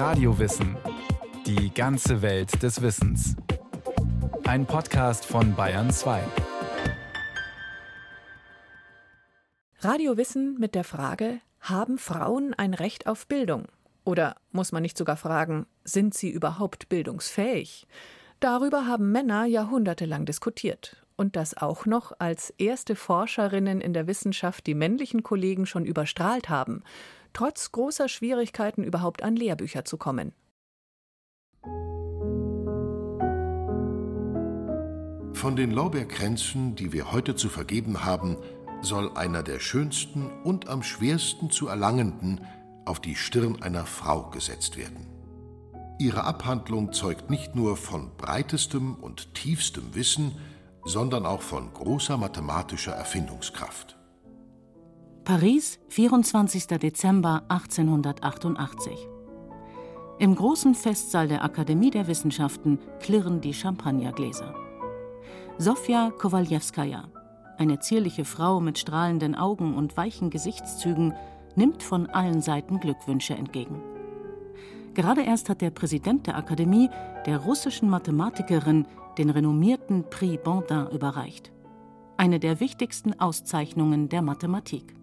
Radiowissen. Die ganze Welt des Wissens. Ein Podcast von Bayern 2. Radiowissen mit der Frage: Haben Frauen ein Recht auf Bildung? Oder muss man nicht sogar fragen, sind sie überhaupt bildungsfähig? Darüber haben Männer jahrhundertelang diskutiert. Und das auch noch, als erste Forscherinnen in der Wissenschaft die männlichen Kollegen schon überstrahlt haben, trotz großer Schwierigkeiten überhaupt an Lehrbücher zu kommen. Von den Lorbeerkränzen, die wir heute zu vergeben haben, soll einer der schönsten und am schwersten zu erlangenden auf die Stirn einer Frau gesetzt werden. Ihre Abhandlung zeugt nicht nur von breitestem und tiefstem Wissen, sondern auch von großer mathematischer Erfindungskraft. Paris, 24. Dezember 1888. Im großen Festsaal der Akademie der Wissenschaften klirren die Champagnergläser. Sofja Kowaljewskaja, eine zierliche Frau mit strahlenden Augen und weichen Gesichtszügen, nimmt von allen Seiten Glückwünsche entgegen. Gerade erst hat der Präsident der Akademie der russischen Mathematikerin den renommierten Prix Bondin überreicht. Eine der wichtigsten Auszeichnungen der Mathematik.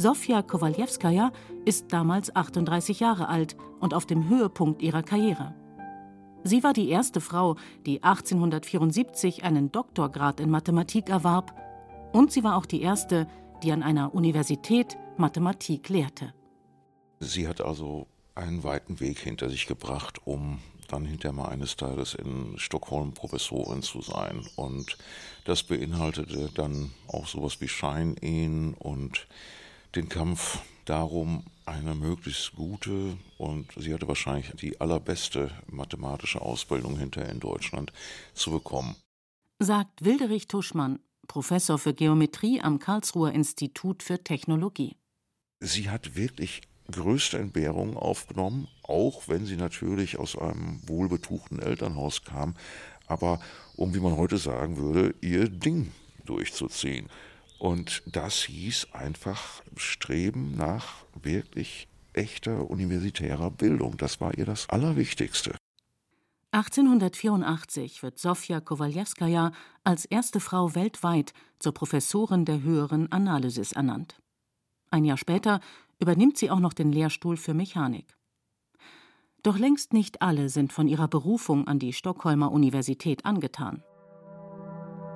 Sofja Kowaljewskaja ist damals 38 Jahre alt und auf dem Höhepunkt ihrer Karriere. Sie war die erste Frau, die 1874 einen Doktorgrad in Mathematik erwarb, und sie war auch die erste, die an einer Universität Mathematik lehrte. Sie hat also einen weiten Weg hinter sich gebracht, um dann hinterher mal eines Tages in Stockholm Professorin zu sein. Und das beinhaltete dann auch sowas wie Scheinehen und den Kampf darum, eine möglichst gute und sie hatte wahrscheinlich die allerbeste mathematische Ausbildung hinterher in Deutschland zu bekommen. Sagt Wilderich Tuschmann, Professor für Geometrie am Karlsruher Institut für Technologie. Sie hat wirklich größte Entbehrungen aufgenommen, auch wenn sie natürlich aus einem wohlbetuchten Elternhaus kam, aber um, wie man heute sagen würde, ihr Ding durchzuziehen. Und das hieß einfach Streben nach wirklich echter universitärer Bildung. Das war ihr das Allerwichtigste. 1884 wird Sofja Kowaljewskaja als erste Frau weltweit zur Professorin der höheren Analysis ernannt. Ein Jahr später übernimmt sie auch noch den Lehrstuhl für Mechanik. Doch längst nicht alle sind von ihrer Berufung an die Stockholmer Universität angetan.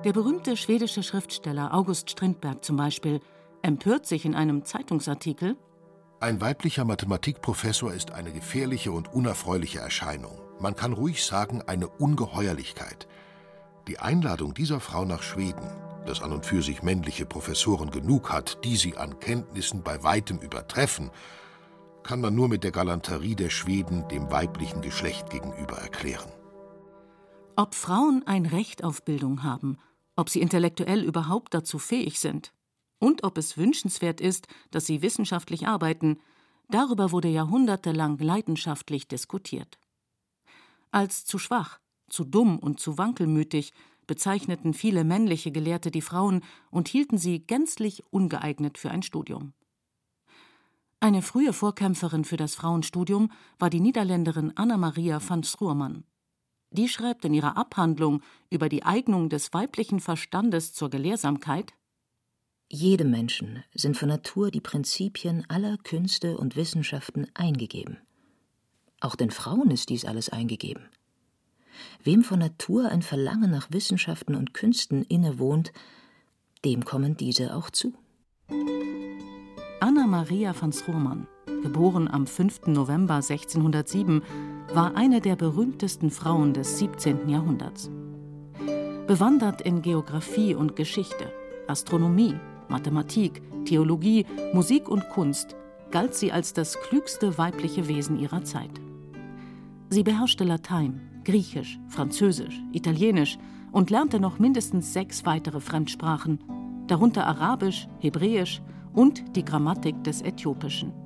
Der berühmte schwedische Schriftsteller August Strindberg zum Beispiel empört sich in einem Zeitungsartikel Ein weiblicher Mathematikprofessor ist eine gefährliche und unerfreuliche Erscheinung. Man kann ruhig sagen, eine Ungeheuerlichkeit. Die Einladung dieser Frau nach Schweden das an und für sich männliche Professoren genug hat, die sie an Kenntnissen bei weitem übertreffen, kann man nur mit der Galanterie der Schweden dem weiblichen Geschlecht gegenüber erklären. Ob Frauen ein Recht auf Bildung haben, ob sie intellektuell überhaupt dazu fähig sind und ob es wünschenswert ist, dass sie wissenschaftlich arbeiten, darüber wurde jahrhundertelang leidenschaftlich diskutiert. Als zu schwach, zu dumm und zu wankelmütig bezeichneten viele männliche Gelehrte die Frauen und hielten sie gänzlich ungeeignet für ein Studium. Eine frühe Vorkämpferin für das Frauenstudium war die Niederländerin Anna-Maria van Stroermann. Die schreibt in ihrer Abhandlung über die Eignung des weiblichen Verstandes zur Gelehrsamkeit Jedem Menschen sind von Natur die Prinzipien aller Künste und Wissenschaften eingegeben. Auch den Frauen ist dies alles eingegeben. Wem von Natur ein Verlangen nach Wissenschaften und Künsten innewohnt, dem kommen diese auch zu. Anna Maria van Stroormann, geboren am 5. November 1607, war eine der berühmtesten Frauen des 17. Jahrhunderts. Bewandert in Geographie und Geschichte, Astronomie, Mathematik, Theologie, Musik und Kunst, galt sie als das klügste weibliche Wesen ihrer Zeit. Sie beherrschte Latein, Griechisch, Französisch, Italienisch und lernte noch mindestens sechs weitere Fremdsprachen, darunter Arabisch, Hebräisch und die Grammatik des Äthiopischen.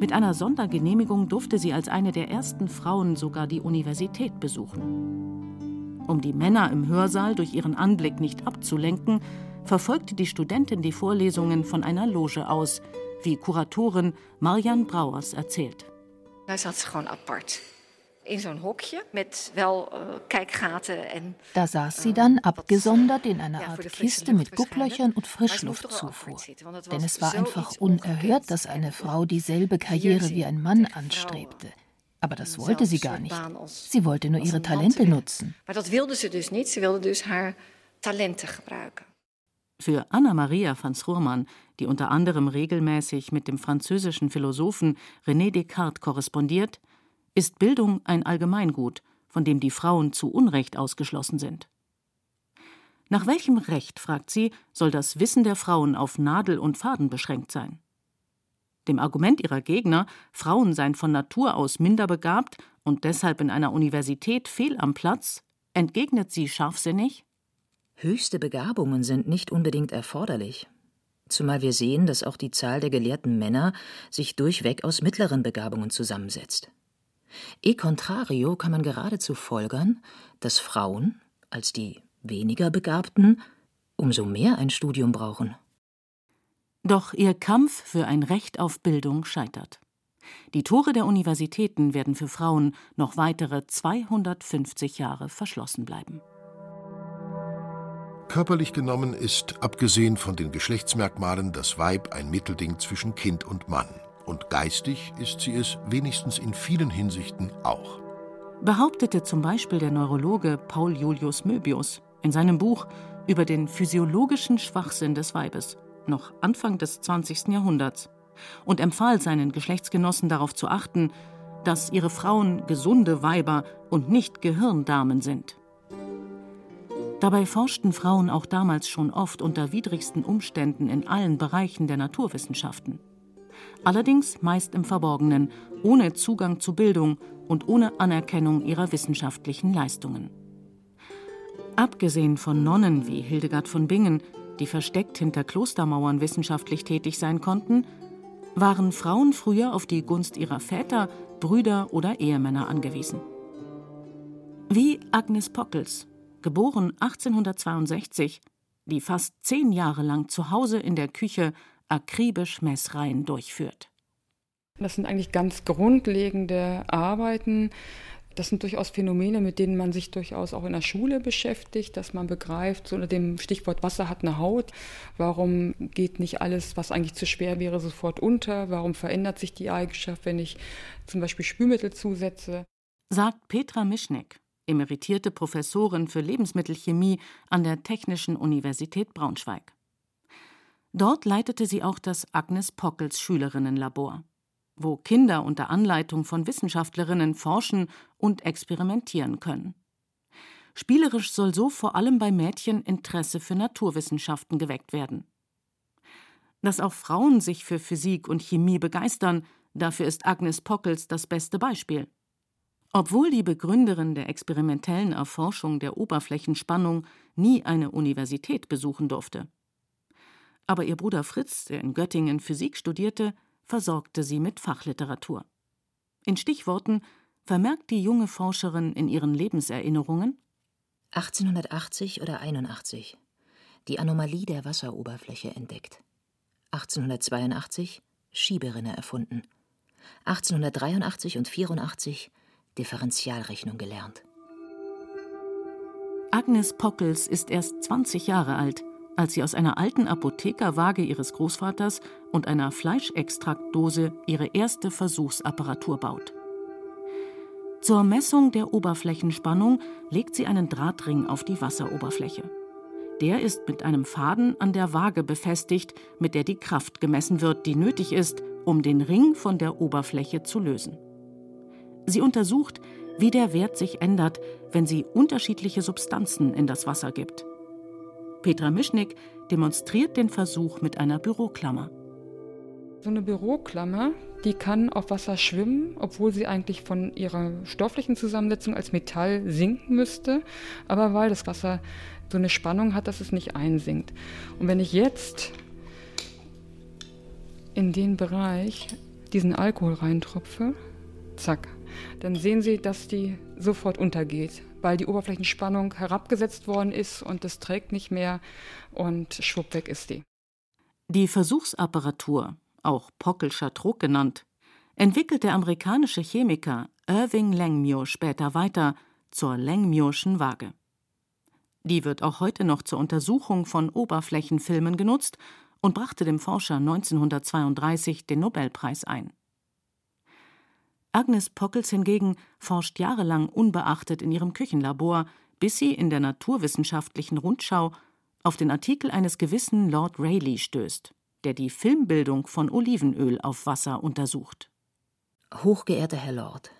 Mit einer Sondergenehmigung durfte sie als eine der ersten Frauen sogar die Universität besuchen. Um die Männer im Hörsaal durch ihren Anblick nicht abzulenken, verfolgte die Studentin die Vorlesungen von einer Loge aus, wie Kuratorin Marian Brauers erzählt. Da zat ze gewoon apart in zo'n hokje met wel uh, Kijkgaten en. Da saß sie dann abgesondert in einer Art Kiste mit Gucklöchern und Frischluftzufuhr. Denn es war einfach unerhört, dass eine Frau dieselbe Karriere wie ein Mann anstrebte. Aber das wollte sie gar nicht. Sie wollte nur ihre Talente nutzen. Maar dat wilde ze dus niet. Ze wilde dus haar talenten gebruiken. Für Anna-Maria van Schoormann, die unter anderem regelmäßig mit dem französischen Philosophen René Descartes korrespondiert, ist Bildung ein Allgemeingut, von dem die Frauen zu Unrecht ausgeschlossen sind. Nach welchem Recht, fragt sie, soll das Wissen der Frauen auf Nadel und Faden beschränkt sein? Dem Argument ihrer Gegner, Frauen seien von Natur aus minder begabt und deshalb in einer Universität fehl am Platz, entgegnet sie scharfsinnig Höchste Begabungen sind nicht unbedingt erforderlich. Zumal wir sehen, dass auch die Zahl der gelehrten Männer sich durchweg aus mittleren Begabungen zusammensetzt. E contrario kann man geradezu folgern, dass Frauen, als die weniger Begabten, umso mehr ein Studium brauchen. Doch ihr Kampf für ein Recht auf Bildung scheitert. Die Tore der Universitäten werden für Frauen noch weitere 250 Jahre verschlossen bleiben. Körperlich genommen ist, abgesehen von den Geschlechtsmerkmalen, das Weib ein Mittelding zwischen Kind und Mann. Und geistig ist sie es wenigstens in vielen Hinsichten auch. Behauptete zum Beispiel der Neurologe Paul Julius Möbius in seinem Buch über den physiologischen Schwachsinn des Weibes noch Anfang des 20. Jahrhunderts und empfahl seinen Geschlechtsgenossen darauf zu achten, dass ihre Frauen gesunde Weiber und nicht Gehirndamen sind. Dabei forschten Frauen auch damals schon oft unter widrigsten Umständen in allen Bereichen der Naturwissenschaften. Allerdings meist im Verborgenen, ohne Zugang zu Bildung und ohne Anerkennung ihrer wissenschaftlichen Leistungen. Abgesehen von Nonnen wie Hildegard von Bingen, die versteckt hinter Klostermauern wissenschaftlich tätig sein konnten, waren Frauen früher auf die Gunst ihrer Väter, Brüder oder Ehemänner angewiesen. Wie Agnes Pockels, geboren 1862, die fast zehn Jahre lang zu Hause in der Küche akribisch Messreihen durchführt. Das sind eigentlich ganz grundlegende Arbeiten, das sind durchaus Phänomene, mit denen man sich durchaus auch in der Schule beschäftigt, dass man begreift, so unter dem Stichwort Wasser hat eine Haut, warum geht nicht alles, was eigentlich zu schwer wäre, sofort unter, warum verändert sich die Eigenschaft, wenn ich zum Beispiel Spülmittel zusetze. Sagt Petra Mischneck, emeritierte Professorin für Lebensmittelchemie an der Technischen Universität Braunschweig. Dort leitete sie auch das Agnes Pockels Schülerinnenlabor wo Kinder unter Anleitung von Wissenschaftlerinnen forschen und experimentieren können. Spielerisch soll so vor allem bei Mädchen Interesse für Naturwissenschaften geweckt werden. Dass auch Frauen sich für Physik und Chemie begeistern, dafür ist Agnes Pockels das beste Beispiel. Obwohl die Begründerin der experimentellen Erforschung der Oberflächenspannung nie eine Universität besuchen durfte. Aber ihr Bruder Fritz, der in Göttingen Physik studierte, versorgte sie mit Fachliteratur. In Stichworten vermerkt die junge Forscherin in ihren Lebenserinnerungen 1880 oder 81 die Anomalie der Wasseroberfläche entdeckt. 1882 Schieberinne erfunden. 1883 und 84 Differentialrechnung gelernt. Agnes Pockels ist erst 20 Jahre alt als sie aus einer alten Apothekerwaage ihres Großvaters und einer Fleischextraktdose ihre erste Versuchsapparatur baut. Zur Messung der Oberflächenspannung legt sie einen Drahtring auf die Wasseroberfläche. Der ist mit einem Faden an der Waage befestigt, mit der die Kraft gemessen wird, die nötig ist, um den Ring von der Oberfläche zu lösen. Sie untersucht, wie der Wert sich ändert, wenn sie unterschiedliche Substanzen in das Wasser gibt. Petra Mischnick demonstriert den Versuch mit einer Büroklammer. So eine Büroklammer, die kann auf Wasser schwimmen, obwohl sie eigentlich von ihrer stofflichen Zusammensetzung als Metall sinken müsste, aber weil das Wasser so eine Spannung hat, dass es nicht einsinkt. Und wenn ich jetzt in den Bereich diesen Alkohol reintropfe, zack, dann sehen Sie, dass die sofort untergeht weil die Oberflächenspannung herabgesetzt worden ist und das trägt nicht mehr und schwupp weg ist die. Die Versuchsapparatur, auch Pockelscher Druck genannt, entwickelt der amerikanische Chemiker Irving Langmuir später weiter zur Langmuirschen Waage. Die wird auch heute noch zur Untersuchung von Oberflächenfilmen genutzt und brachte dem Forscher 1932 den Nobelpreis ein. Agnes Pockels hingegen forscht jahrelang unbeachtet in ihrem Küchenlabor, bis sie in der naturwissenschaftlichen Rundschau auf den Artikel eines gewissen Lord Rayleigh stößt, der die Filmbildung von Olivenöl auf Wasser untersucht. Hochgeehrter Herr Lord,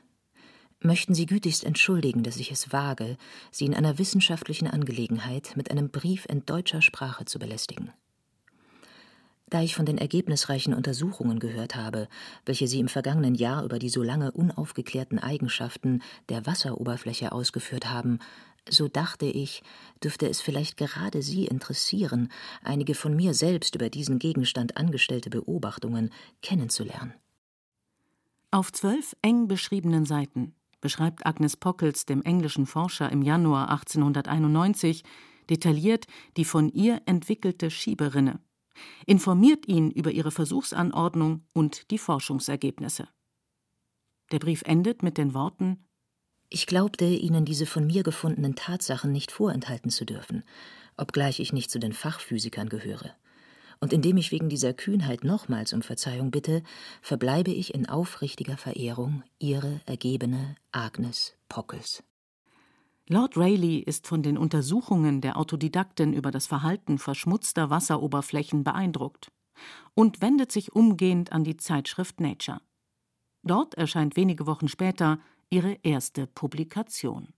möchten Sie gütigst entschuldigen, dass ich es wage, Sie in einer wissenschaftlichen Angelegenheit mit einem Brief in deutscher Sprache zu belästigen. Da ich von den ergebnisreichen Untersuchungen gehört habe, welche Sie im vergangenen Jahr über die so lange unaufgeklärten Eigenschaften der Wasseroberfläche ausgeführt haben, so dachte ich, dürfte es vielleicht gerade Sie interessieren, einige von mir selbst über diesen Gegenstand angestellte Beobachtungen kennenzulernen. Auf zwölf eng beschriebenen Seiten beschreibt Agnes Pockels dem englischen Forscher im Januar 1891 detailliert die von ihr entwickelte Schieberinne informiert ihn über ihre Versuchsanordnung und die Forschungsergebnisse. Der Brief endet mit den Worten Ich glaubte, Ihnen diese von mir gefundenen Tatsachen nicht vorenthalten zu dürfen, obgleich ich nicht zu den Fachphysikern gehöre. Und indem ich wegen dieser Kühnheit nochmals um Verzeihung bitte, verbleibe ich in aufrichtiger Verehrung Ihre ergebene Agnes Pockels. Lord Rayleigh ist von den Untersuchungen der Autodidaktin über das Verhalten verschmutzter Wasseroberflächen beeindruckt und wendet sich umgehend an die Zeitschrift Nature. Dort erscheint wenige Wochen später ihre erste Publikation.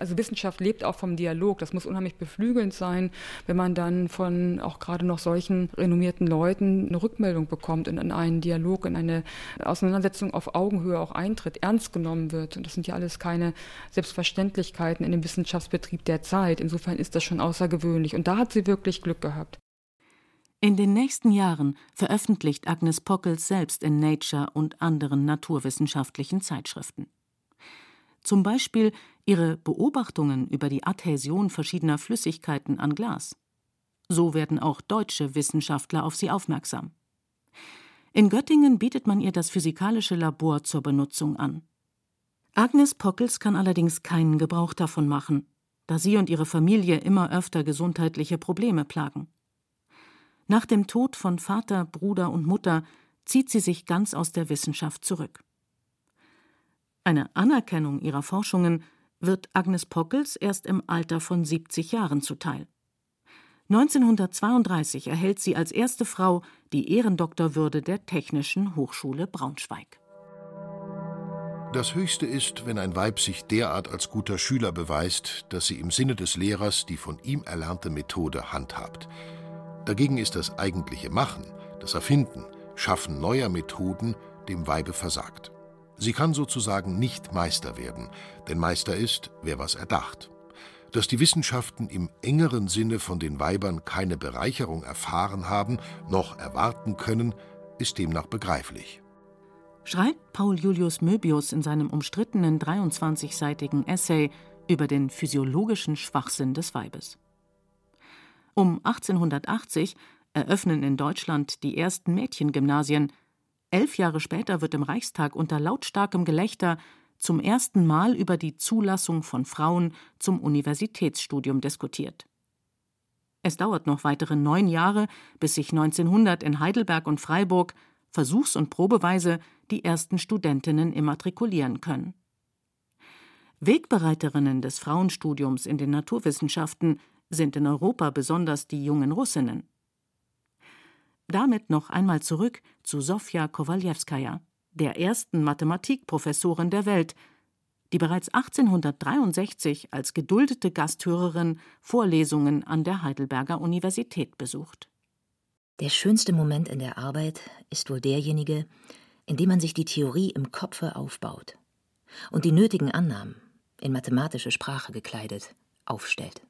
Also Wissenschaft lebt auch vom Dialog. Das muss unheimlich beflügelnd sein, wenn man dann von auch gerade noch solchen renommierten Leuten eine Rückmeldung bekommt und in einen Dialog, in eine Auseinandersetzung auf Augenhöhe auch eintritt, ernst genommen wird. Und das sind ja alles keine Selbstverständlichkeiten in dem Wissenschaftsbetrieb der Zeit. Insofern ist das schon außergewöhnlich. Und da hat sie wirklich Glück gehabt. In den nächsten Jahren veröffentlicht Agnes Pockels selbst in Nature und anderen naturwissenschaftlichen Zeitschriften. Zum Beispiel ihre Beobachtungen über die Adhäsion verschiedener Flüssigkeiten an Glas. So werden auch deutsche Wissenschaftler auf sie aufmerksam. In Göttingen bietet man ihr das physikalische Labor zur Benutzung an. Agnes Pockels kann allerdings keinen Gebrauch davon machen, da sie und ihre Familie immer öfter gesundheitliche Probleme plagen. Nach dem Tod von Vater, Bruder und Mutter zieht sie sich ganz aus der Wissenschaft zurück. Eine Anerkennung ihrer Forschungen wird Agnes Pockels erst im Alter von 70 Jahren zuteil. 1932 erhält sie als erste Frau die Ehrendoktorwürde der Technischen Hochschule Braunschweig. Das Höchste ist, wenn ein Weib sich derart als guter Schüler beweist, dass sie im Sinne des Lehrers die von ihm erlernte Methode handhabt. Dagegen ist das eigentliche Machen, das Erfinden, Schaffen neuer Methoden dem Weibe versagt. Sie kann sozusagen nicht Meister werden, denn Meister ist, wer was erdacht. Dass die Wissenschaften im engeren Sinne von den Weibern keine Bereicherung erfahren haben, noch erwarten können, ist demnach begreiflich. Schreibt Paul Julius Möbius in seinem umstrittenen 23-seitigen Essay über den physiologischen Schwachsinn des Weibes. Um 1880 eröffnen in Deutschland die ersten Mädchengymnasien, Elf Jahre später wird im Reichstag unter lautstarkem Gelächter zum ersten Mal über die Zulassung von Frauen zum Universitätsstudium diskutiert. Es dauert noch weitere neun Jahre, bis sich 1900 in Heidelberg und Freiburg versuchs- und probeweise die ersten Studentinnen immatrikulieren können. Wegbereiterinnen des Frauenstudiums in den Naturwissenschaften sind in Europa besonders die jungen Russinnen. Damit noch einmal zurück zu Sofja Kowaljewskaja, der ersten Mathematikprofessorin der Welt, die bereits 1863 als geduldete Gasthörerin Vorlesungen an der Heidelberger Universität besucht. Der schönste Moment in der Arbeit ist wohl derjenige, in dem man sich die Theorie im Kopfe aufbaut und die nötigen Annahmen, in mathematische Sprache gekleidet, aufstellt.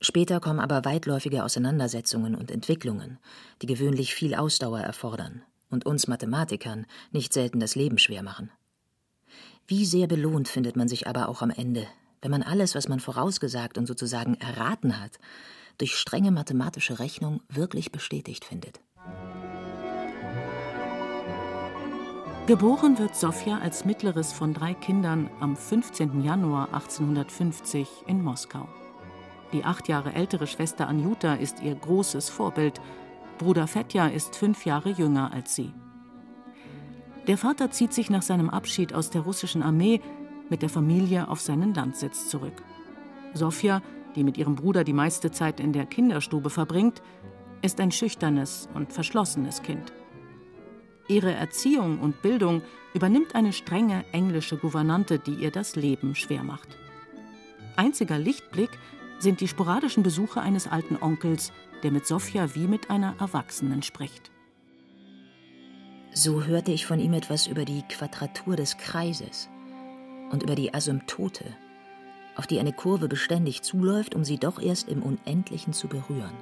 Später kommen aber weitläufige Auseinandersetzungen und Entwicklungen, die gewöhnlich viel Ausdauer erfordern und uns Mathematikern nicht selten das Leben schwer machen. Wie sehr belohnt findet man sich aber auch am Ende, wenn man alles, was man vorausgesagt und sozusagen erraten hat, durch strenge mathematische Rechnung wirklich bestätigt findet. Geboren wird Sofja als mittleres von drei Kindern am 15. Januar 1850 in Moskau. Die acht Jahre ältere Schwester Anjuta ist ihr großes Vorbild. Bruder Fetja ist fünf Jahre jünger als sie. Der Vater zieht sich nach seinem Abschied aus der russischen Armee mit der Familie auf seinen Landsitz zurück. Sofja, die mit ihrem Bruder die meiste Zeit in der Kinderstube verbringt, ist ein schüchternes und verschlossenes Kind. Ihre Erziehung und Bildung übernimmt eine strenge englische Gouvernante, die ihr das Leben schwer macht. Einziger Lichtblick sind die sporadischen Besuche eines alten Onkels, der mit Sofia wie mit einer Erwachsenen spricht. So hörte ich von ihm etwas über die Quadratur des Kreises und über die Asymptote, auf die eine Kurve beständig zuläuft, um sie doch erst im Unendlichen zu berühren.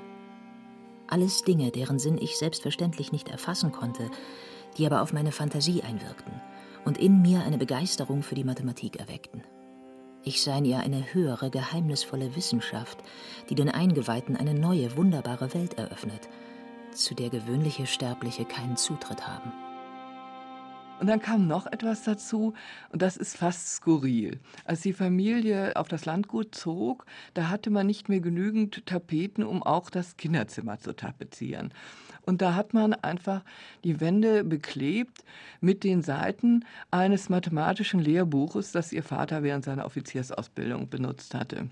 Alles Dinge, deren Sinn ich selbstverständlich nicht erfassen konnte, die aber auf meine Fantasie einwirkten und in mir eine Begeisterung für die Mathematik erweckten. Ich in ihr eine höhere, geheimnisvolle Wissenschaft, die den Eingeweihten eine neue, wunderbare Welt eröffnet, zu der gewöhnliche Sterbliche keinen Zutritt haben. Und dann kam noch etwas dazu, und das ist fast skurril. Als die Familie auf das Landgut zog, da hatte man nicht mehr genügend Tapeten, um auch das Kinderzimmer zu tapezieren. Und da hat man einfach die Wände beklebt mit den Seiten eines mathematischen Lehrbuches, das ihr Vater während seiner Offiziersausbildung benutzt hatte.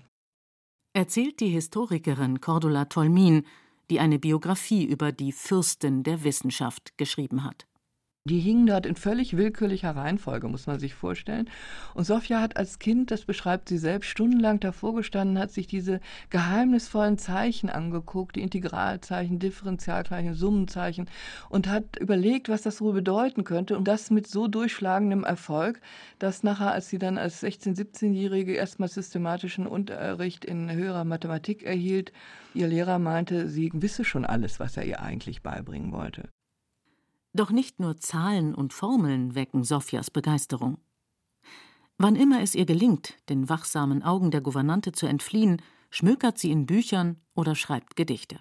Erzählt die Historikerin Cordula Tolmin, die eine Biografie über die Fürstin der Wissenschaft geschrieben hat. Die hingen dort in völlig willkürlicher Reihenfolge, muss man sich vorstellen. Und Sofia hat als Kind, das beschreibt sie selbst, stundenlang davor gestanden, hat sich diese geheimnisvollen Zeichen angeguckt, die Integralzeichen, Differentialzeichen, Summenzeichen und hat überlegt, was das wohl bedeuten könnte. Und das mit so durchschlagendem Erfolg, dass nachher, als sie dann als 16-, 17-Jährige erstmal systematischen Unterricht in höherer Mathematik erhielt, ihr Lehrer meinte, sie wisse schon alles, was er ihr eigentlich beibringen wollte. Doch nicht nur Zahlen und Formeln wecken Sophias Begeisterung. Wann immer es ihr gelingt, den wachsamen Augen der Gouvernante zu entfliehen, schmökert sie in Büchern oder schreibt Gedichte.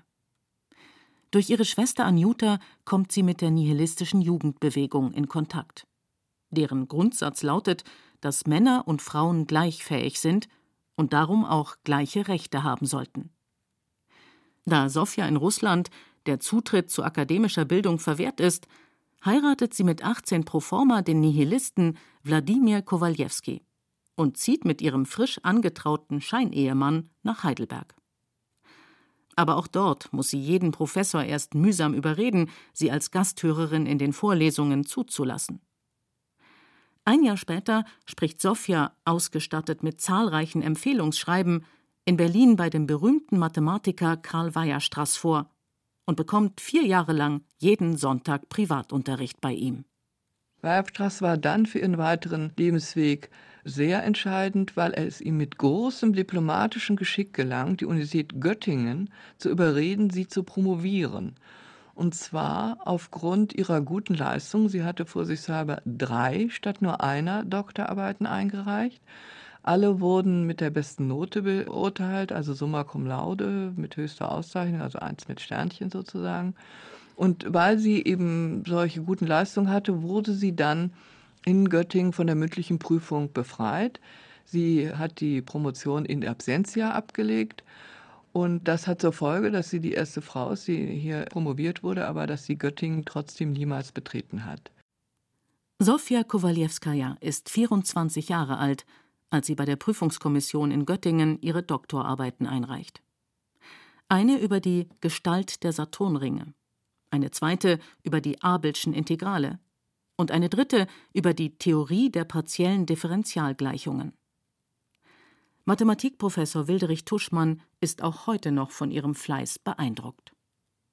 Durch ihre Schwester Anjuta kommt sie mit der nihilistischen Jugendbewegung in Kontakt. Deren Grundsatz lautet, dass Männer und Frauen gleichfähig sind und darum auch gleiche Rechte haben sollten. Da Sofia in Russland der Zutritt zu akademischer Bildung verwehrt ist, heiratet sie mit 18 pro forma den Nihilisten Wladimir Kowaljewski und zieht mit ihrem frisch angetrauten Scheinehemann nach Heidelberg. Aber auch dort muss sie jeden Professor erst mühsam überreden, sie als Gasthörerin in den Vorlesungen zuzulassen. Ein Jahr später spricht Sofia, ausgestattet mit zahlreichen Empfehlungsschreiben, in Berlin bei dem berühmten Mathematiker Karl Weierstrass vor und bekommt vier Jahre lang jeden Sonntag Privatunterricht bei ihm. Weierstrass war dann für ihren weiteren Lebensweg sehr entscheidend, weil es ihm mit großem diplomatischen Geschick gelang, die Universität Göttingen zu überreden, sie zu promovieren. Und zwar aufgrund ihrer guten Leistung. Sie hatte vorsichtshalber drei statt nur einer Doktorarbeiten eingereicht. Alle wurden mit der besten Note beurteilt, also summa cum laude mit höchster Auszeichnung, also eins mit Sternchen sozusagen. Und weil sie eben solche guten Leistungen hatte, wurde sie dann in Göttingen von der mündlichen Prüfung befreit. Sie hat die Promotion in Absentia abgelegt. Und das hat zur Folge, dass sie die erste Frau ist, die hier promoviert wurde, aber dass sie Göttingen trotzdem niemals betreten hat. Sofia Kowalewskaja ist 24 Jahre alt als sie bei der Prüfungskommission in Göttingen ihre Doktorarbeiten einreicht. Eine über die Gestalt der Saturnringe, eine zweite über die Abelschen Integrale und eine dritte über die Theorie der partiellen Differentialgleichungen. Mathematikprofessor Wilderich Tuschmann ist auch heute noch von ihrem Fleiß beeindruckt.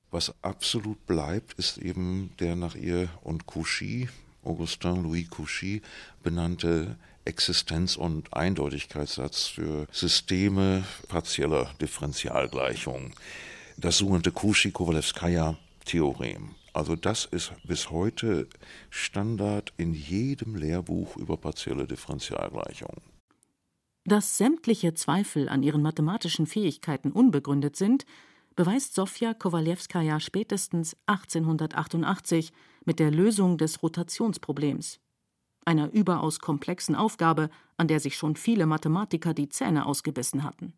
Was absolut bleibt, ist eben der nach ihr und Cauchy, Augustin Louis Cauchy, benannte Existenz- und Eindeutigkeitssatz für Systeme partieller Differentialgleichungen. Das sogenannte Cauchy-Kowalewskaja-Theorem. Also das ist bis heute Standard in jedem Lehrbuch über partielle Differentialgleichungen. Dass sämtliche Zweifel an ihren mathematischen Fähigkeiten unbegründet sind, beweist Sofja Kowalewskaja spätestens 1888 mit der Lösung des Rotationsproblems, einer überaus komplexen Aufgabe, an der sich schon viele Mathematiker die Zähne ausgebissen hatten.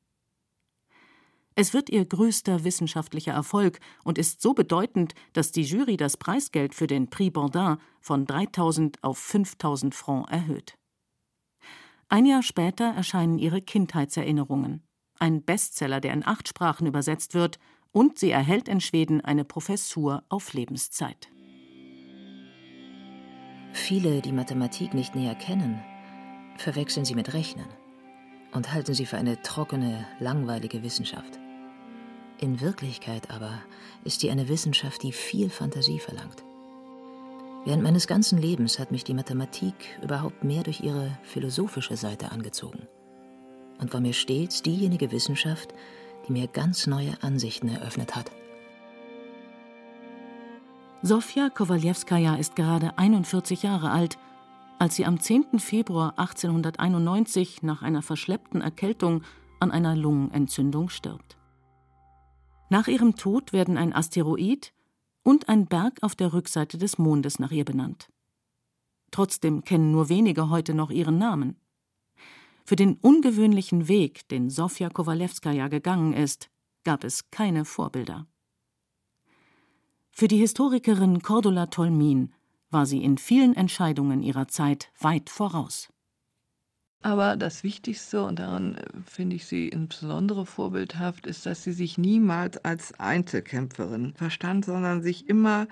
Es wird ihr größter wissenschaftlicher Erfolg und ist so bedeutend, dass die Jury das Preisgeld für den Prix Bordin von 3000 auf 5000 Francs erhöht. Ein Jahr später erscheinen ihre Kindheitserinnerungen, ein Bestseller, der in acht Sprachen übersetzt wird, und sie erhält in Schweden eine Professur auf Lebenszeit. Viele, die Mathematik nicht näher kennen, verwechseln sie mit Rechnen und halten sie für eine trockene, langweilige Wissenschaft. In Wirklichkeit aber ist sie eine Wissenschaft, die viel Fantasie verlangt. Während meines ganzen Lebens hat mich die Mathematik überhaupt mehr durch ihre philosophische Seite angezogen und war mir stets diejenige Wissenschaft, die mir ganz neue Ansichten eröffnet hat. Sofja Kowalewskaja ist gerade 41 Jahre alt, als sie am 10. Februar 1891 nach einer verschleppten Erkältung an einer Lungenentzündung stirbt. Nach ihrem Tod werden ein Asteroid und ein Berg auf der Rückseite des Mondes nach ihr benannt. Trotzdem kennen nur wenige heute noch ihren Namen. Für den ungewöhnlichen Weg, den Sofja Kowalewskaja gegangen ist, gab es keine Vorbilder. Für die Historikerin Cordula Tolmin war sie in vielen Entscheidungen ihrer Zeit weit voraus. Aber das Wichtigste, und daran äh, finde ich sie insbesondere vorbildhaft, ist, dass sie sich niemals als Einzelkämpferin verstand, sondern sich immer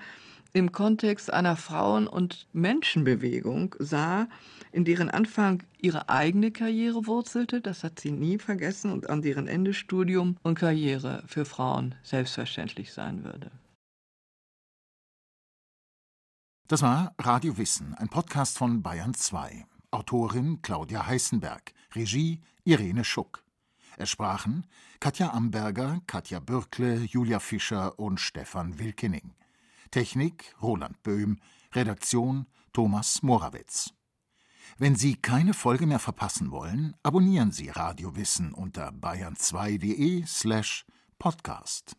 im Kontext einer Frauen- und Menschenbewegung sah, in deren Anfang ihre eigene Karriere wurzelte, das hat sie nie vergessen, und an deren Ende Studium und Karriere für Frauen selbstverständlich sein würde. Das war Radio Wissen, ein Podcast von Bayern 2. Autorin Claudia Heißenberg, Regie Irene Schuck. Es sprachen Katja Amberger, Katja Bürkle, Julia Fischer und Stefan Wilkening. Technik Roland Böhm, Redaktion Thomas Morawitz. Wenn Sie keine Folge mehr verpassen wollen, abonnieren Sie Radio Wissen unter bayern2.de slash podcast.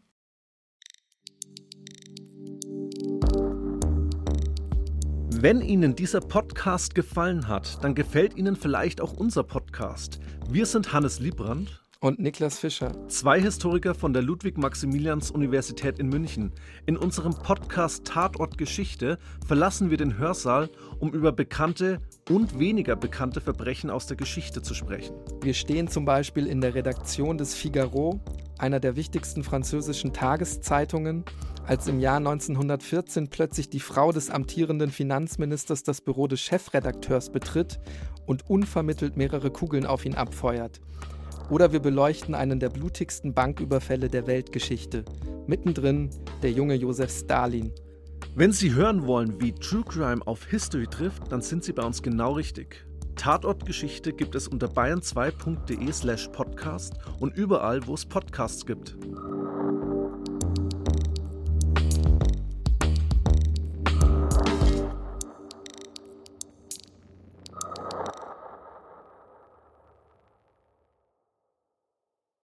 Wenn Ihnen dieser Podcast gefallen hat, dann gefällt Ihnen vielleicht auch unser Podcast. Wir sind Hannes Liebrand und Niklas Fischer. Zwei Historiker von der Ludwig-Maximilians-Universität in München. In unserem Podcast Tatort Geschichte verlassen wir den Hörsaal, um über bekannte und weniger bekannte Verbrechen aus der Geschichte zu sprechen. Wir stehen zum Beispiel in der Redaktion des Figaro, einer der wichtigsten französischen Tageszeitungen, als im Jahr 1914 plötzlich die Frau des amtierenden Finanzministers das Büro des Chefredakteurs betritt und unvermittelt mehrere Kugeln auf ihn abfeuert. Oder wir beleuchten einen der blutigsten Banküberfälle der Weltgeschichte. Mittendrin der junge Josef Stalin. Wenn Sie hören wollen, wie True Crime auf History trifft, dann sind Sie bei uns genau richtig. Tatortgeschichte gibt es unter bayern2.de slash podcast und überall, wo es Podcasts gibt.